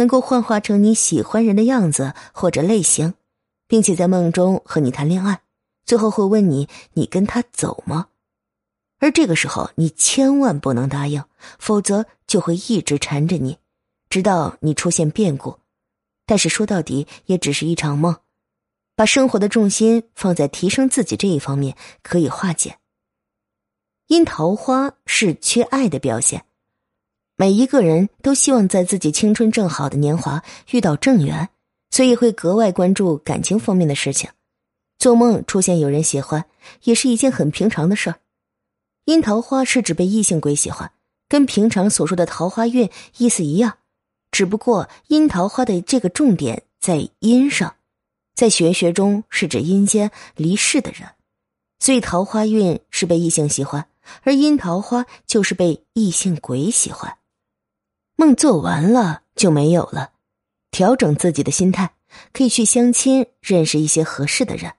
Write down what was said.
能够幻化成你喜欢人的样子或者类型，并且在梦中和你谈恋爱，最后会问你：“你跟他走吗？”而这个时候，你千万不能答应，否则就会一直缠着你，直到你出现变故。但是说到底，也只是一场梦。把生活的重心放在提升自己这一方面，可以化解。因桃花是缺爱的表现。每一个人都希望在自己青春正好的年华遇到正缘，所以会格外关注感情方面的事情。做梦出现有人喜欢，也是一件很平常的事儿。阴桃花是指被异性鬼喜欢，跟平常所说的桃花运意思一样，只不过阴桃花的这个重点在阴上，在玄学中是指阴间离世的人，所以桃花运是被异性喜欢，而阴桃花就是被异性鬼喜欢。做完了就没有了，调整自己的心态，可以去相亲，认识一些合适的人。